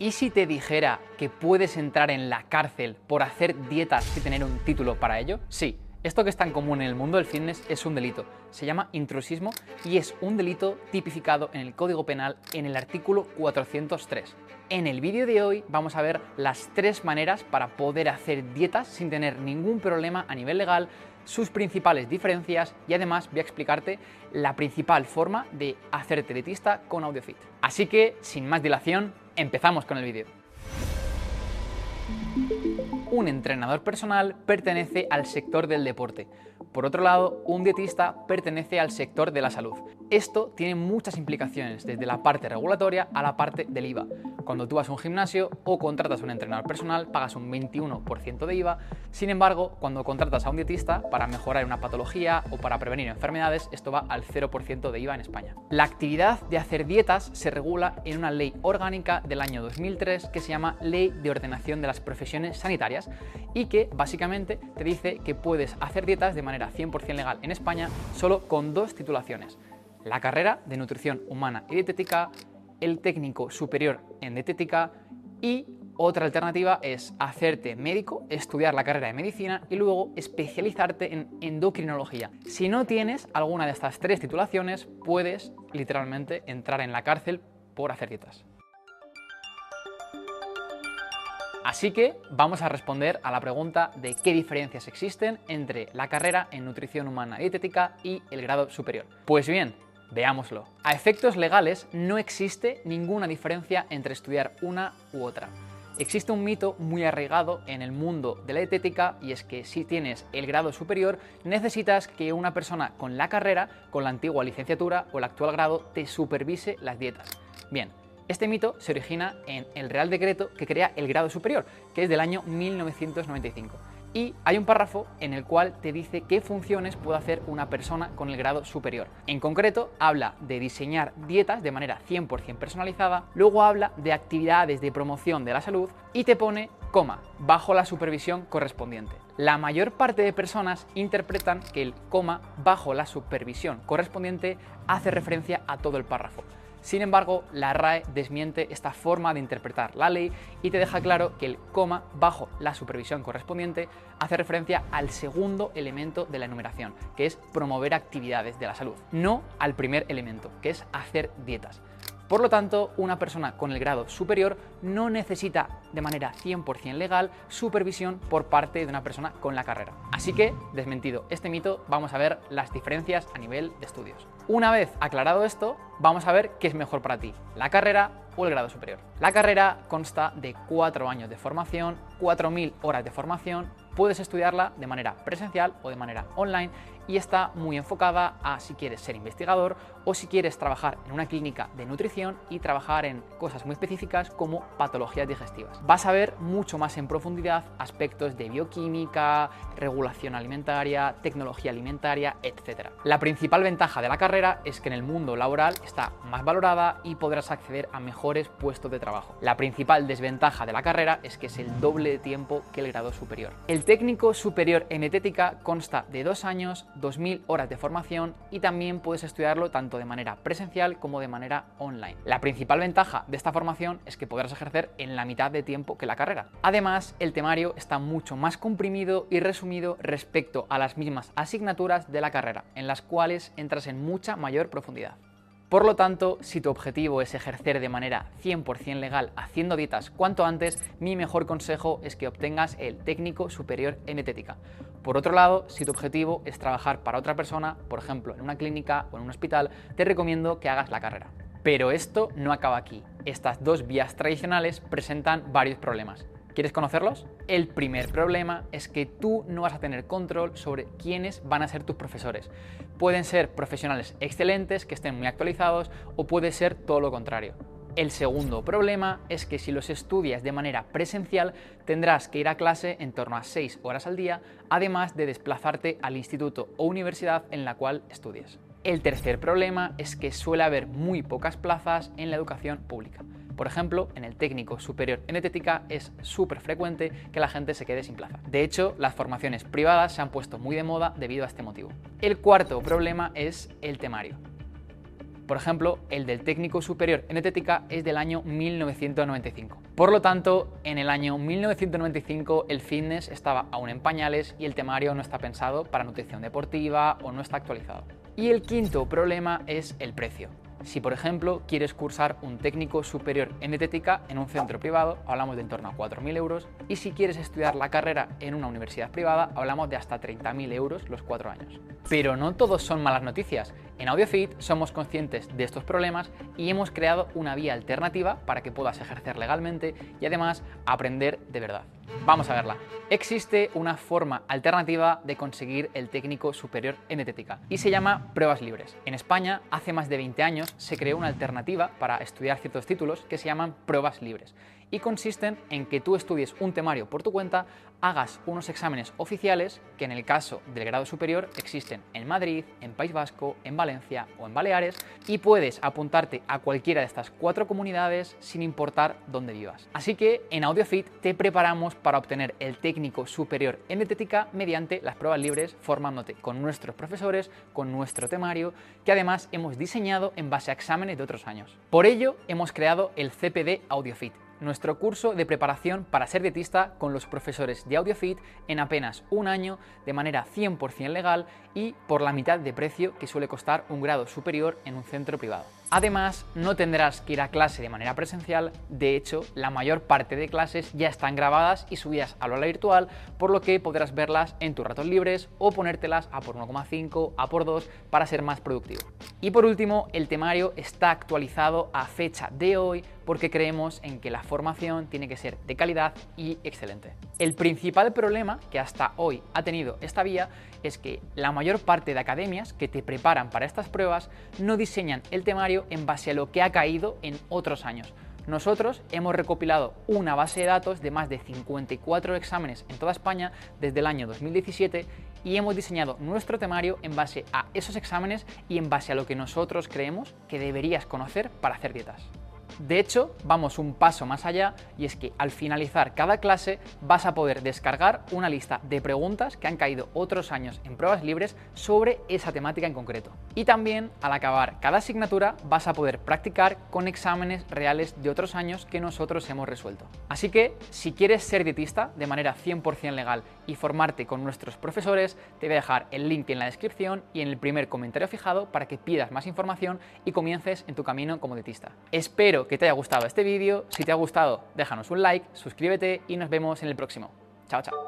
¿Y si te dijera que puedes entrar en la cárcel por hacer dietas sin tener un título para ello? Sí, esto que es tan común en el mundo del fitness es un delito. Se llama intrusismo y es un delito tipificado en el Código Penal en el artículo 403. En el vídeo de hoy vamos a ver las tres maneras para poder hacer dietas sin tener ningún problema a nivel legal, sus principales diferencias y además voy a explicarte la principal forma de hacerte dietista con AudioFit. Así que, sin más dilación, empezamos con el vídeo. Un entrenador personal pertenece al sector del deporte. Por otro lado, un dietista pertenece al sector de la salud. Esto tiene muchas implicaciones, desde la parte regulatoria a la parte del IVA. Cuando tú vas a un gimnasio o contratas a un entrenador personal, pagas un 21% de IVA. Sin embargo, cuando contratas a un dietista para mejorar una patología o para prevenir enfermedades, esto va al 0% de IVA en España. La actividad de hacer dietas se regula en una ley orgánica del año 2003 que se llama Ley de Ordenación de las Profesiones Sanitarias y que básicamente te dice que puedes hacer dietas de manera 100% legal en España solo con dos titulaciones. La carrera de nutrición humana y dietética el técnico superior en dietética y otra alternativa es hacerte médico, estudiar la carrera de medicina y luego especializarte en endocrinología. Si no tienes alguna de estas tres titulaciones, puedes literalmente entrar en la cárcel por hacer dietas. Así que vamos a responder a la pregunta de qué diferencias existen entre la carrera en nutrición humana dietética y el grado superior. Pues bien, Veámoslo. A efectos legales no existe ninguna diferencia entre estudiar una u otra. Existe un mito muy arraigado en el mundo de la dietética y es que si tienes el grado superior necesitas que una persona con la carrera, con la antigua licenciatura o el actual grado te supervise las dietas. Bien, este mito se origina en el Real Decreto que crea el grado superior, que es del año 1995 y hay un párrafo en el cual te dice qué funciones puede hacer una persona con el grado superior. En concreto, habla de diseñar dietas de manera 100% personalizada, luego habla de actividades de promoción de la salud y te pone coma, bajo la supervisión correspondiente. La mayor parte de personas interpretan que el coma bajo la supervisión correspondiente hace referencia a todo el párrafo. Sin embargo, la RAE desmiente esta forma de interpretar la ley y te deja claro que el coma bajo la supervisión correspondiente hace referencia al segundo elemento de la enumeración, que es promover actividades de la salud, no al primer elemento, que es hacer dietas. Por lo tanto, una persona con el grado superior no necesita de manera 100% legal supervisión por parte de una persona con la carrera. Así que, desmentido este mito, vamos a ver las diferencias a nivel de estudios. Una vez aclarado esto, vamos a ver qué es mejor para ti, la carrera o el grado superior. La carrera consta de 4 años de formación, 4.000 horas de formación, puedes estudiarla de manera presencial o de manera online y está muy enfocada a si quieres ser investigador o si quieres trabajar en una clínica de nutrición y trabajar en cosas muy específicas como patologías digestivas. Vas a ver mucho más en profundidad aspectos de bioquímica, regulación alimentaria, tecnología alimentaria, etc. La principal ventaja de la carrera es que en el mundo laboral está más valorada y podrás acceder a mejores puestos de trabajo. La principal desventaja de la carrera es que es el doble de tiempo que el grado superior. El técnico superior en dietética consta de dos años 2.000 horas de formación y también puedes estudiarlo tanto de manera presencial como de manera online. La principal ventaja de esta formación es que podrás ejercer en la mitad de tiempo que la carrera. Además, el temario está mucho más comprimido y resumido respecto a las mismas asignaturas de la carrera, en las cuales entras en mucha mayor profundidad. Por lo tanto, si tu objetivo es ejercer de manera 100% legal haciendo dietas cuanto antes, mi mejor consejo es que obtengas el técnico superior en dietética. Por otro lado, si tu objetivo es trabajar para otra persona, por ejemplo en una clínica o en un hospital, te recomiendo que hagas la carrera. Pero esto no acaba aquí. Estas dos vías tradicionales presentan varios problemas. ¿Quieres conocerlos? El primer problema es que tú no vas a tener control sobre quiénes van a ser tus profesores. Pueden ser profesionales excelentes, que estén muy actualizados, o puede ser todo lo contrario. El segundo problema es que si los estudias de manera presencial tendrás que ir a clase en torno a 6 horas al día, además de desplazarte al instituto o universidad en la cual estudias. El tercer problema es que suele haber muy pocas plazas en la educación pública. Por ejemplo, en el técnico superior en dietética es súper frecuente que la gente se quede sin plaza. De hecho, las formaciones privadas se han puesto muy de moda debido a este motivo. El cuarto problema es el temario. Por ejemplo, el del técnico superior en dietética es del año 1995. Por lo tanto, en el año 1995 el fitness estaba aún en pañales y el temario no está pensado para nutrición deportiva o no está actualizado. Y el quinto problema es el precio. Si, por ejemplo, quieres cursar un técnico superior en dietética en un centro privado, hablamos de en torno a 4.000 euros, y si quieres estudiar la carrera en una universidad privada, hablamos de hasta 30.000 euros los cuatro años. Pero no todos son malas noticias. En AudioFit somos conscientes de estos problemas y hemos creado una vía alternativa para que puedas ejercer legalmente y además aprender de verdad. Vamos a verla. Existe una forma alternativa de conseguir el técnico superior en dietética y se llama pruebas libres. En España, hace más de 20 años, se creó una alternativa para estudiar ciertos títulos que se llaman pruebas libres y consisten en que tú estudies un temario por tu cuenta, hagas unos exámenes oficiales que en el caso del grado superior existen en Madrid, en País Vasco, en Valencia o en Baleares y puedes apuntarte a cualquiera de estas cuatro comunidades sin importar dónde vivas. Así que en AudioFit te preparamos para obtener el técnico superior en dietética mediante las pruebas libres formándote con nuestros profesores, con nuestro temario que además hemos diseñado en base a exámenes de otros años. Por ello hemos creado el CPD AudioFit nuestro curso de preparación para ser dietista con los profesores de AudioFit en apenas un año de manera 100% legal y por la mitad de precio que suele costar un grado superior en un centro privado. Además, no tendrás que ir a clase de manera presencial, de hecho, la mayor parte de clases ya están grabadas y subidas a la virtual, por lo que podrás verlas en tus ratos libres o ponértelas a por 1,5, a por 2 para ser más productivo. Y por último, el temario está actualizado a fecha de hoy porque creemos en que la formación tiene que ser de calidad y excelente. El principal problema que hasta hoy ha tenido esta vía es que la mayor parte de academias que te preparan para estas pruebas no diseñan el temario en base a lo que ha caído en otros años. Nosotros hemos recopilado una base de datos de más de 54 exámenes en toda España desde el año 2017 y hemos diseñado nuestro temario en base a esos exámenes y en base a lo que nosotros creemos que deberías conocer para hacer dietas. De hecho, vamos un paso más allá y es que al finalizar cada clase vas a poder descargar una lista de preguntas que han caído otros años en pruebas libres sobre esa temática en concreto. Y también al acabar cada asignatura vas a poder practicar con exámenes reales de otros años que nosotros hemos resuelto. Así que si quieres ser dietista de manera 100% legal y formarte con nuestros profesores, te voy a dejar el link en la descripción y en el primer comentario fijado para que pidas más información y comiences en tu camino como dietista. Espero que te haya gustado este vídeo. Si te ha gustado, déjanos un like, suscríbete y nos vemos en el próximo. Chao, chao.